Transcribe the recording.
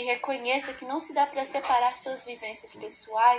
que reconheça que não se dá para separar suas vivências pessoais